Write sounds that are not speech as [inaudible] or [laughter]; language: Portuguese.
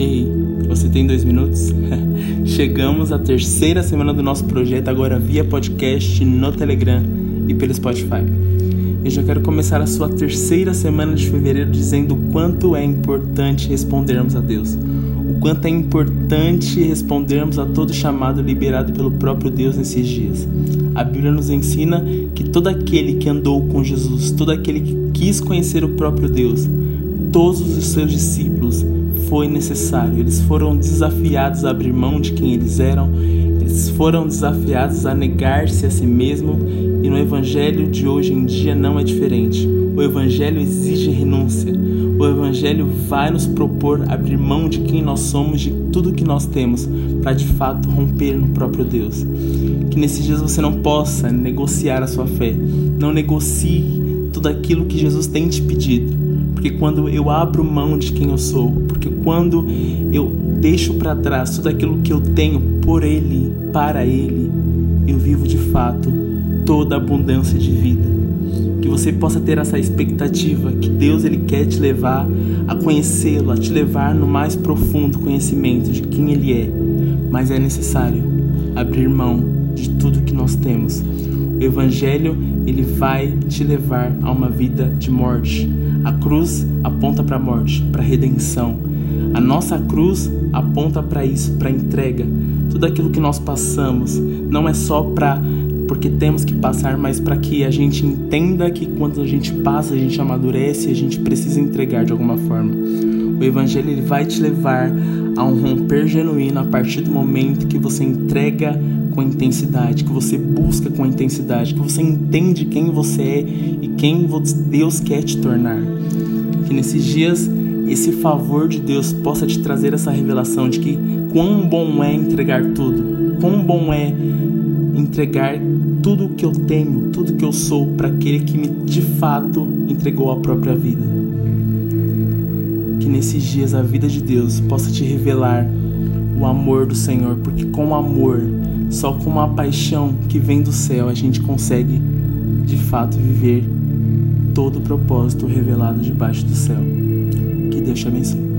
Ei, você tem dois minutos? [laughs] Chegamos à terceira semana do nosso projeto, agora via podcast no Telegram e pelo Spotify. Eu já quero começar a sua terceira semana de fevereiro dizendo o quanto é importante respondermos a Deus. O quanto é importante respondermos a todo chamado liberado pelo próprio Deus nesses dias. A Bíblia nos ensina que todo aquele que andou com Jesus, todo aquele que quis conhecer o próprio Deus, todos os seus discípulos, foi necessário. Eles foram desafiados a abrir mão de quem eles eram, eles foram desafiados a negar-se a si mesmo, e no evangelho de hoje em dia não é diferente. O evangelho exige renúncia. O evangelho vai nos propor abrir mão de quem nós somos, de tudo que nós temos, para de fato romper no próprio Deus. Que nesses dias você não possa negociar a sua fé. Não negocie tudo aquilo que Jesus tem te pedido porque quando eu abro mão de quem eu sou, porque quando eu deixo para trás tudo aquilo que eu tenho por Ele, para Ele, eu vivo de fato toda a abundância de vida. Que você possa ter essa expectativa que Deus ele quer te levar a conhecê-lo, a te levar no mais profundo conhecimento de quem Ele é. Mas é necessário abrir mão de tudo que nós temos. O Evangelho ele vai te levar a uma vida de morte, a cruz aponta para a morte, para a redenção. A nossa cruz aponta para isso, para a entrega. Tudo aquilo que nós passamos não é só para porque temos que passar, mas para que a gente entenda que quando a gente passa, a gente amadurece, a gente precisa entregar de alguma forma. O evangelho ele vai te levar a um romper genuíno a partir do momento que você entrega com intensidade, que você busca com intensidade, que você entende quem você é e quem Deus quer te tornar. Que nesses dias esse favor de Deus possa te trazer essa revelação de que quão bom é entregar tudo, quão bom é entregar tudo que eu tenho, tudo que eu sou para aquele que me de fato entregou a própria vida. Que nesses dias a vida de Deus possa te revelar o amor do Senhor, porque com amor só com uma paixão que vem do céu a gente consegue de fato viver todo o propósito revelado debaixo do céu. Que Deus te abençoe.